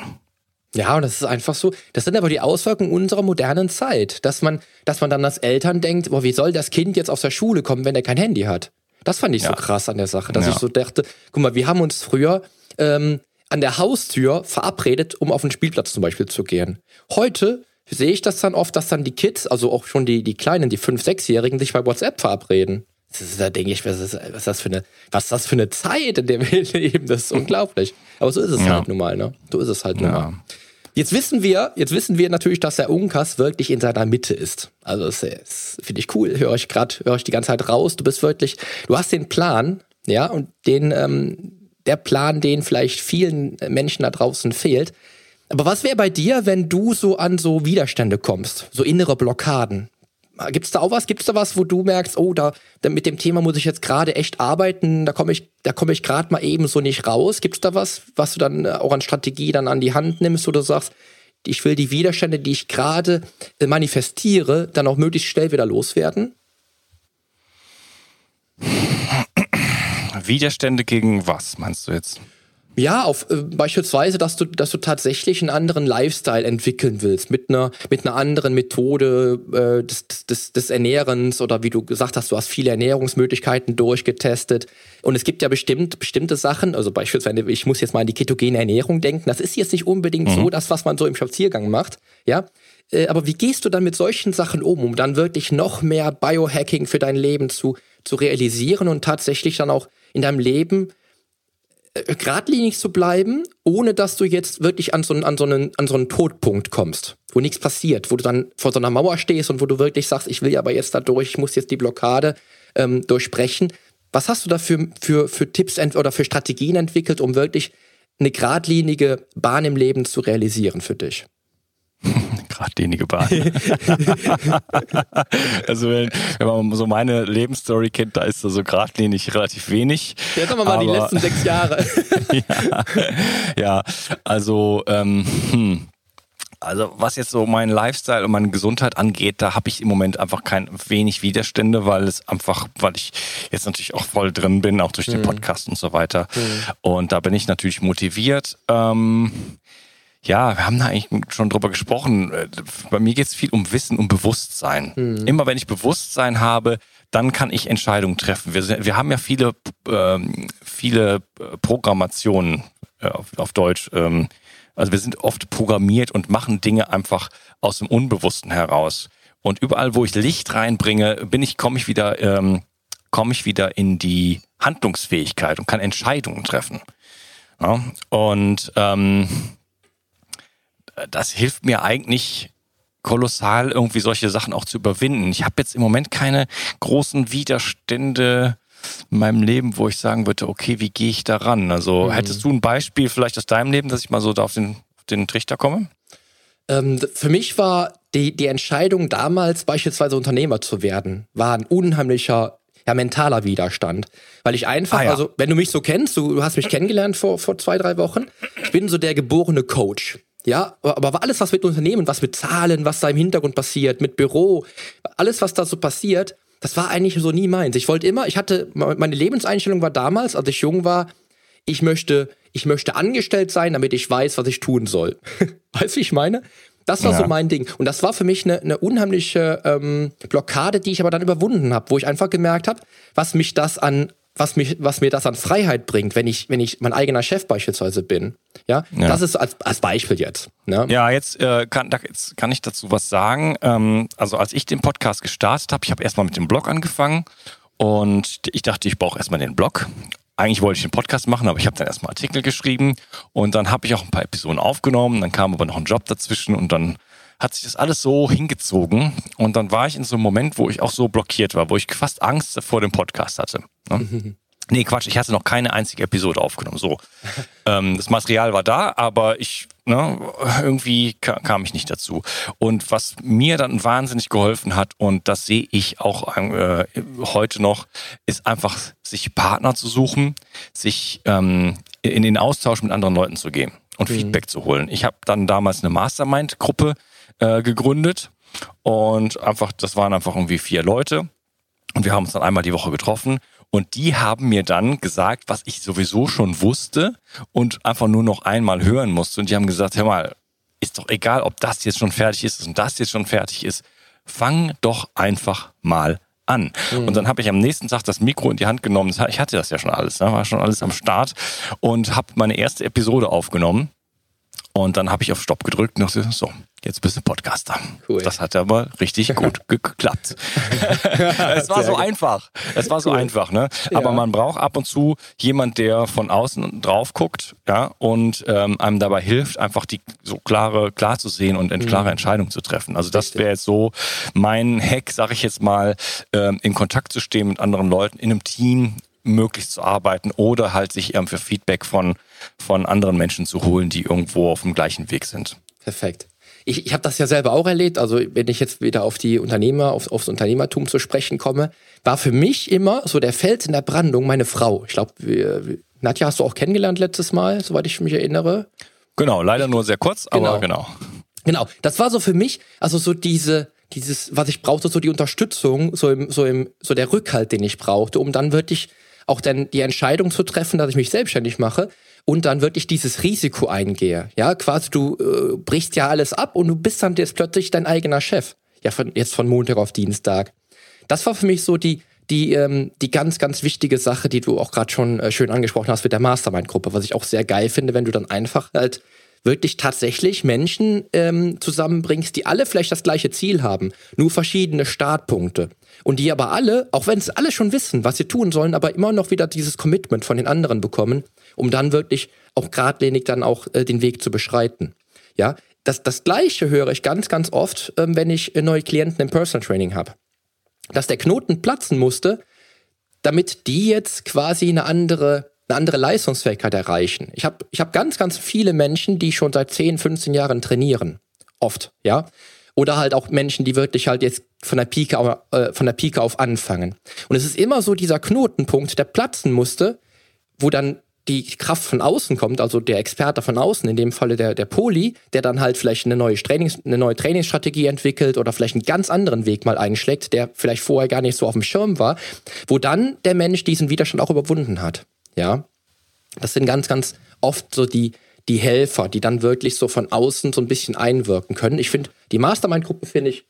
Ja, und das ist einfach so. Das sind aber die Auswirkungen unserer modernen Zeit, dass man, dass man dann als Eltern denkt, boah, wie soll das Kind jetzt aus der Schule kommen, wenn er kein Handy hat? Das fand ich ja. so krass an der Sache, dass ja. ich so dachte, guck mal, wir haben uns früher ähm, an der Haustür verabredet, um auf den Spielplatz zum Beispiel zu gehen. Heute sehe ich das dann oft, dass dann die Kids, also auch schon die, die Kleinen, die 5-, 6-Jährigen, sich bei WhatsApp verabreden. Das ist, da denke ich, was ist, was ist das für eine, was das für eine Zeit, in der wir leben? Das ist unglaublich. Aber so ist es ja. halt nun mal, ne? So ist es halt nun mal. Jetzt wissen wir, jetzt wissen wir natürlich, dass der Unkas wirklich in seiner Mitte ist. Also das, das finde ich cool. Höre ich gerade, höre ich die ganze Zeit raus. Du bist wirklich, du hast den Plan, ja, und den, ähm, der Plan, den vielleicht vielen Menschen da draußen fehlt. Aber was wäre bei dir, wenn du so an so Widerstände kommst, so innere Blockaden? Gibt es da auch was? Gibt es da was, wo du merkst, oh, da, mit dem Thema muss ich jetzt gerade echt arbeiten, da komme ich, da komme ich gerade mal eben so nicht raus. Gibt es da was, was du dann äh, auch an Strategie dann an die Hand nimmst, du sagst, ich will die Widerstände, die ich gerade äh, manifestiere, dann auch möglichst schnell wieder loswerden? Widerstände gegen was, meinst du jetzt? Ja, auf äh, beispielsweise, dass du, dass du tatsächlich einen anderen Lifestyle entwickeln willst, mit einer, mit einer anderen Methode äh, des, des, des Ernährens oder wie du gesagt hast, du hast viele Ernährungsmöglichkeiten durchgetestet. Und es gibt ja bestimmt bestimmte Sachen, also beispielsweise, ich muss jetzt mal an die ketogene Ernährung denken. Das ist jetzt nicht unbedingt mhm. so, das, was man so im Spaziergang macht, ja. Äh, aber wie gehst du dann mit solchen Sachen um, um dann wirklich noch mehr Biohacking für dein Leben zu, zu realisieren und tatsächlich dann auch in deinem Leben geradlinig zu bleiben, ohne dass du jetzt wirklich an so, an, so einen, an so einen Todpunkt kommst, wo nichts passiert, wo du dann vor so einer Mauer stehst und wo du wirklich sagst, ich will ja aber jetzt da durch, ich muss jetzt die Blockade ähm, durchbrechen. Was hast du da für, für, für Tipps oder für Strategien entwickelt, um wirklich eine geradlinige Bahn im Leben zu realisieren für dich? Geradlinige Bahn. also wenn, wenn, man so meine Lebensstory kennt, da ist da so geradlinig relativ wenig. Jetzt haben wir mal die letzten sechs Jahre. ja, ja, also ähm, hm. Also was jetzt so meinen Lifestyle und meine Gesundheit angeht, da habe ich im Moment einfach kein wenig Widerstände, weil es einfach, weil ich jetzt natürlich auch voll drin bin, auch durch den mhm. Podcast und so weiter. Mhm. Und da bin ich natürlich motiviert. Ähm, ja, wir haben da eigentlich schon drüber gesprochen. Bei mir geht es viel um Wissen, um Bewusstsein. Mhm. Immer wenn ich Bewusstsein habe, dann kann ich Entscheidungen treffen. Wir, wir haben ja viele, ähm, viele Programmationen äh, auf, auf Deutsch. Ähm, also wir sind oft programmiert und machen Dinge einfach aus dem Unbewussten heraus. Und überall, wo ich Licht reinbringe, bin ich, komme ich wieder, ähm, komme ich wieder in die Handlungsfähigkeit und kann Entscheidungen treffen. Ja? Und ähm, das hilft mir eigentlich kolossal, irgendwie solche Sachen auch zu überwinden. Ich habe jetzt im Moment keine großen Widerstände in meinem Leben, wo ich sagen würde, okay, wie gehe ich da ran? Also mhm. hättest du ein Beispiel vielleicht aus deinem Leben, dass ich mal so da auf den, auf den Trichter komme? Ähm, für mich war die, die Entscheidung damals beispielsweise Unternehmer zu werden, war ein unheimlicher ja, mentaler Widerstand. Weil ich einfach, ah, ja. also wenn du mich so kennst, du, du hast mich kennengelernt vor, vor zwei, drei Wochen, ich bin so der geborene Coach. Ja, aber alles, was mit Unternehmen, was mit Zahlen, was da im Hintergrund passiert, mit Büro, alles, was da so passiert, das war eigentlich so nie meins. Ich wollte immer, ich hatte, meine Lebenseinstellung war damals, als ich jung war, ich möchte, ich möchte angestellt sein, damit ich weiß, was ich tun soll. weißt du, wie ich meine? Das war ja. so mein Ding. Und das war für mich eine, eine unheimliche ähm, Blockade, die ich aber dann überwunden habe, wo ich einfach gemerkt habe, was mich das an, was, mich, was mir das an Freiheit bringt, wenn ich, wenn ich mein eigener Chef beispielsweise bin. Ja, ja. das ist als, als Beispiel jetzt. Ne? Ja, jetzt, äh, kann, jetzt kann ich dazu was sagen. Ähm, also als ich den Podcast gestartet habe, ich habe erstmal mit dem Blog angefangen und ich dachte, ich brauche erstmal den Blog. Eigentlich wollte ich den Podcast machen, aber ich habe dann erstmal Artikel geschrieben und dann habe ich auch ein paar Episoden aufgenommen. Dann kam aber noch ein Job dazwischen und dann hat sich das alles so hingezogen. Und dann war ich in so einem Moment, wo ich auch so blockiert war, wo ich fast Angst vor dem Podcast hatte. Ne? Nee, Quatsch, ich hatte noch keine einzige Episode aufgenommen. So. ähm, das Material war da, aber ich, ne, irgendwie kam ich nicht dazu. Und was mir dann wahnsinnig geholfen hat, und das sehe ich auch äh, heute noch, ist einfach, sich Partner zu suchen, sich ähm, in den Austausch mit anderen Leuten zu gehen und mhm. Feedback zu holen. Ich habe dann damals eine Mastermind-Gruppe äh, gegründet und einfach, das waren einfach irgendwie vier Leute. Und wir haben uns dann einmal die Woche getroffen und die haben mir dann gesagt, was ich sowieso schon wusste und einfach nur noch einmal hören musste. Und die haben gesagt, hör mal, ist doch egal, ob das jetzt schon fertig ist und das jetzt schon fertig ist. Fang doch einfach mal an. Mhm. Und dann habe ich am nächsten Tag das Mikro in die Hand genommen. Ich hatte das ja schon alles, ne? war schon alles am Start und habe meine erste Episode aufgenommen. Und dann habe ich auf Stopp gedrückt und dachte, so, jetzt bist du Podcaster. Cool. Das hat aber richtig gut geklappt. es war so einfach. Es war so cool. einfach, ne? Aber ja. man braucht ab und zu jemand, der von außen drauf guckt, ja, und ähm, einem dabei hilft, einfach die so klare, klar zu sehen und eine klare mhm. Entscheidung zu treffen. Also das wäre jetzt so mein Hack, sag ich jetzt mal, ähm, in Kontakt zu stehen mit anderen Leuten, in einem Team möglichst zu arbeiten oder halt sich für Feedback von, von anderen Menschen zu holen, die irgendwo auf dem gleichen Weg sind. Perfekt ich, ich habe das ja selber auch erlebt, also wenn ich jetzt wieder auf die Unternehmer, auf, aufs Unternehmertum zu sprechen komme, war für mich immer so der Fels in der Brandung meine Frau. Ich glaube, Nadja hast du auch kennengelernt letztes Mal, soweit ich mich erinnere. Genau, leider nur sehr kurz, genau. aber genau. Genau, das war so für mich, also so diese, dieses, was ich brauchte, so die Unterstützung, so im, so im, so der Rückhalt, den ich brauchte, um dann wirklich auch dann die Entscheidung zu treffen, dass ich mich selbstständig mache und dann wirklich dieses Risiko eingehe. Ja, quasi du äh, brichst ja alles ab und du bist dann jetzt plötzlich dein eigener Chef. Ja, von, jetzt von Montag auf Dienstag. Das war für mich so die, die, ähm, die ganz, ganz wichtige Sache, die du auch gerade schon äh, schön angesprochen hast mit der Mastermind-Gruppe, was ich auch sehr geil finde, wenn du dann einfach halt wirklich tatsächlich Menschen ähm, zusammenbringst, die alle vielleicht das gleiche Ziel haben, nur verschiedene Startpunkte. Und die aber alle, auch wenn sie alle schon wissen, was sie tun sollen, aber immer noch wieder dieses Commitment von den anderen bekommen, um dann wirklich auch geradlinig dann auch äh, den Weg zu beschreiten. Ja, das, das Gleiche höre ich ganz, ganz oft, ähm, wenn ich äh, neue Klienten im Personal Training habe. Dass der Knoten platzen musste, damit die jetzt quasi eine andere, eine andere Leistungsfähigkeit erreichen. Ich habe ich hab ganz, ganz viele Menschen, die schon seit 10, 15 Jahren trainieren. Oft, ja. Oder halt auch Menschen, die wirklich halt jetzt von der Pike auf, äh, von der Pike auf anfangen. Und es ist immer so dieser Knotenpunkt, der platzen musste, wo dann die Kraft von außen kommt, also der Experte von außen, in dem Falle der, der Poli, der dann halt vielleicht eine neue, Trainings, eine neue Trainingsstrategie entwickelt oder vielleicht einen ganz anderen Weg mal einschlägt, der vielleicht vorher gar nicht so auf dem Schirm war, wo dann der Mensch diesen Widerstand auch überwunden hat. Ja, das sind ganz, ganz oft so die, die Helfer, die dann wirklich so von außen so ein bisschen einwirken können. Ich finde, die Mastermind-Gruppe, finde ich,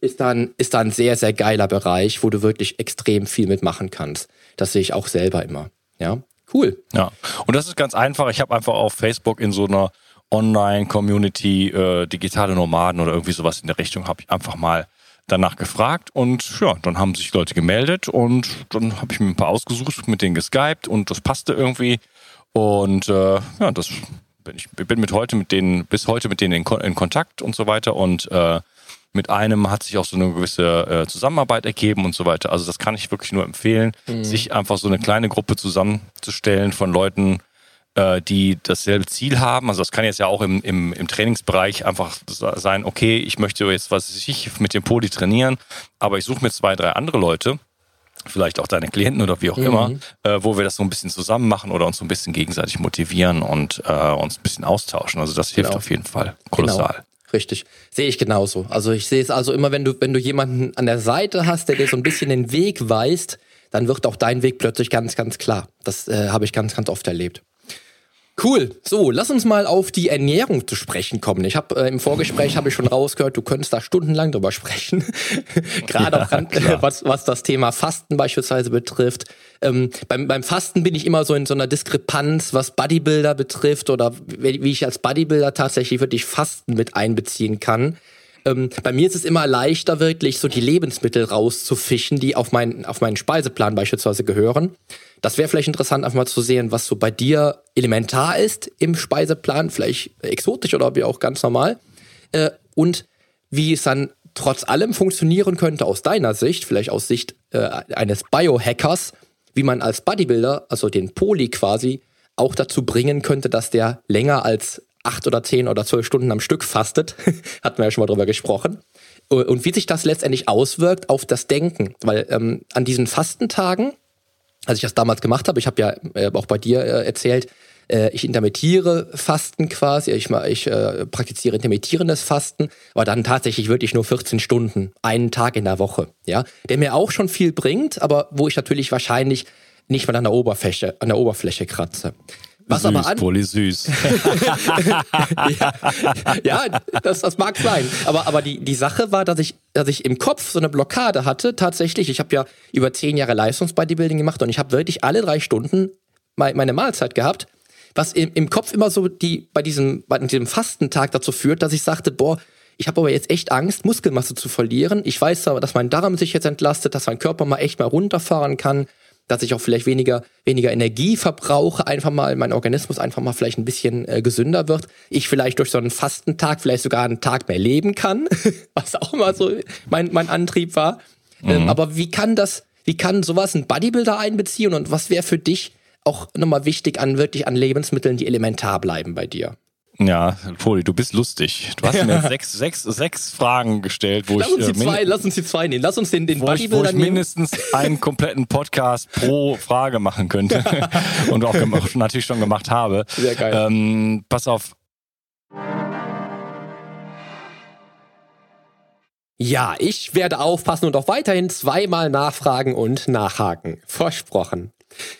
ist dann, ist da ein sehr, sehr geiler Bereich, wo du wirklich extrem viel mitmachen kannst. Das sehe ich auch selber immer. Ja, Cool. Ja, und das ist ganz einfach. Ich habe einfach auf Facebook in so einer Online-Community äh, digitale Nomaden oder irgendwie sowas in der Richtung, habe ich einfach mal danach gefragt und ja, dann haben sich Leute gemeldet und dann habe ich mir ein paar ausgesucht, mit denen geskypt und das passte irgendwie und äh, ja, das bin ich bin mit heute mit denen bis heute mit denen in, in Kontakt und so weiter und äh, mit einem hat sich auch so eine gewisse äh, Zusammenarbeit ergeben und so weiter. Also das kann ich wirklich nur empfehlen, mhm. sich einfach so eine kleine Gruppe zusammenzustellen von Leuten, äh, die dasselbe Ziel haben. Also das kann jetzt ja auch im, im, im Trainingsbereich einfach sein, okay, ich möchte jetzt, was ich, mit dem Poli trainieren, aber ich suche mir zwei, drei andere Leute, vielleicht auch deine Klienten oder wie auch mhm. immer, äh, wo wir das so ein bisschen zusammen machen oder uns so ein bisschen gegenseitig motivieren und äh, uns ein bisschen austauschen. Also das hilft genau. auf jeden Fall kolossal. Genau. Richtig. Sehe ich genauso. Also ich sehe es also immer, wenn du, wenn du jemanden an der Seite hast, der dir so ein bisschen den Weg weist, dann wird auch dein Weg plötzlich ganz, ganz klar. Das äh, habe ich ganz, ganz oft erlebt. Cool. So, lass uns mal auf die Ernährung zu sprechen kommen. Ich habe äh, im Vorgespräch habe ich schon rausgehört, du könntest da stundenlang drüber sprechen. Gerade ja, auch was, was das Thema Fasten beispielsweise betrifft. Ähm, beim, beim Fasten bin ich immer so in so einer Diskrepanz, was Bodybuilder betrifft oder wie, wie ich als Bodybuilder tatsächlich wirklich Fasten mit einbeziehen kann. Ähm, bei mir ist es immer leichter, wirklich so die Lebensmittel rauszufischen, die auf meinen, auf meinen Speiseplan beispielsweise gehören. Das wäre vielleicht interessant, einfach mal zu sehen, was so bei dir elementar ist im Speiseplan, vielleicht exotisch oder wie auch ganz normal. Äh, und wie es dann trotz allem funktionieren könnte aus deiner Sicht, vielleicht aus Sicht äh, eines Biohackers, wie man als Bodybuilder, also den Poli quasi, auch dazu bringen könnte, dass der länger als acht oder zehn oder zwölf Stunden am Stück fastet, hatten wir ja schon mal drüber gesprochen. Und wie sich das letztendlich auswirkt auf das Denken. Weil ähm, an diesen Fastentagen, als ich das damals gemacht habe, ich habe ja äh, auch bei dir äh, erzählt, äh, ich intermittiere Fasten quasi, ich, ich äh, praktiziere intermittierendes Fasten, aber dann tatsächlich wirklich nur 14 Stunden, einen Tag in der Woche, ja, der mir auch schon viel bringt, aber wo ich natürlich wahrscheinlich nicht mal an der Oberfläche, an der Oberfläche kratze. Was süß, aber an Poli süß. ja, ja das, das mag sein. Aber, aber die, die Sache war, dass ich, dass ich im Kopf so eine Blockade hatte. Tatsächlich, ich habe ja über zehn Jahre Leistungsbodybuilding gemacht und ich habe wirklich alle drei Stunden meine Mahlzeit gehabt. Was im, im Kopf immer so die bei diesem, bei diesem Fastentag dazu führt, dass ich sagte, boah, ich habe aber jetzt echt Angst, Muskelmasse zu verlieren. Ich weiß aber, dass mein Darm sich jetzt entlastet, dass mein Körper mal echt mal runterfahren kann dass ich auch vielleicht weniger, weniger Energie verbrauche, einfach mal, mein Organismus einfach mal vielleicht ein bisschen äh, gesünder wird. Ich vielleicht durch so einen Fastentag vielleicht sogar einen Tag mehr leben kann, was auch immer so mein, mein Antrieb war. Ähm, mhm. Ähm, aber wie kann das, wie kann sowas ein Bodybuilder einbeziehen und was wäre für dich auch nochmal wichtig an wirklich an Lebensmitteln, die elementar bleiben bei dir? Ja, Poli, du bist lustig. Du hast mir sechs, sechs, sechs Fragen gestellt, wo lass ich. Uns die äh, zwei, lass uns die zwei nehmen. Lass uns den, den wo ich, wo ich mindestens einen kompletten Podcast pro Frage machen könnte. Und auch natürlich schon gemacht habe. Sehr geil. Ähm, pass auf. Ja, ich werde aufpassen und auch weiterhin zweimal nachfragen und nachhaken. Versprochen.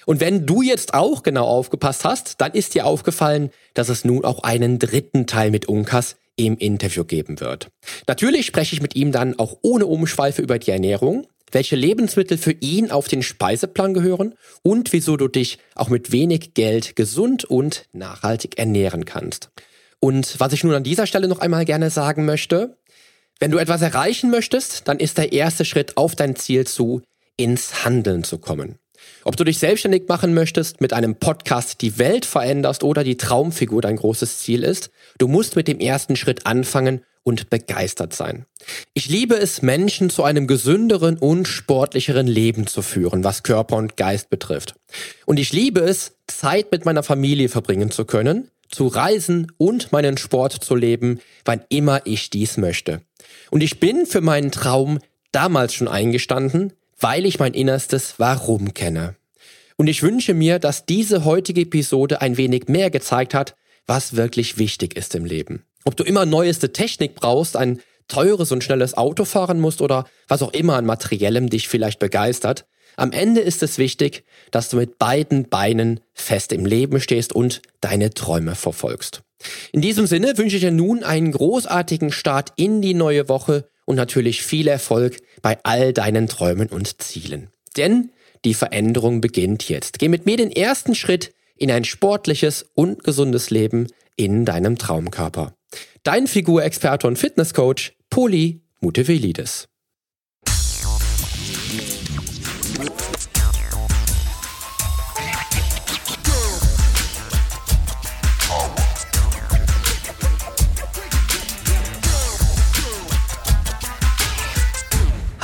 Und wenn du jetzt auch genau aufgepasst hast, dann ist dir aufgefallen, dass es nun auch einen dritten Teil mit Unkas im Interview geben wird. Natürlich spreche ich mit ihm dann auch ohne Umschweife über die Ernährung, welche Lebensmittel für ihn auf den Speiseplan gehören und wieso du dich auch mit wenig Geld gesund und nachhaltig ernähren kannst. Und was ich nun an dieser Stelle noch einmal gerne sagen möchte, wenn du etwas erreichen möchtest, dann ist der erste Schritt auf dein Ziel zu, ins Handeln zu kommen. Ob du dich selbstständig machen möchtest, mit einem Podcast die Welt veränderst oder die Traumfigur dein großes Ziel ist, du musst mit dem ersten Schritt anfangen und begeistert sein. Ich liebe es, Menschen zu einem gesünderen und sportlicheren Leben zu führen, was Körper und Geist betrifft. Und ich liebe es, Zeit mit meiner Familie verbringen zu können, zu reisen und meinen Sport zu leben, wann immer ich dies möchte. Und ich bin für meinen Traum damals schon eingestanden, weil ich mein innerstes Warum kenne. Und ich wünsche mir, dass diese heutige Episode ein wenig mehr gezeigt hat, was wirklich wichtig ist im Leben. Ob du immer neueste Technik brauchst, ein teures und schnelles Auto fahren musst oder was auch immer an Materiellem dich vielleicht begeistert, am Ende ist es wichtig, dass du mit beiden Beinen fest im Leben stehst und deine Träume verfolgst. In diesem Sinne wünsche ich dir nun einen großartigen Start in die neue Woche und natürlich viel Erfolg bei all deinen Träumen und Zielen. Denn die Veränderung beginnt jetzt. Geh mit mir den ersten Schritt in ein sportliches und gesundes Leben in deinem Traumkörper. Dein Figurexperte und Fitnesscoach Poli Mutevelidis.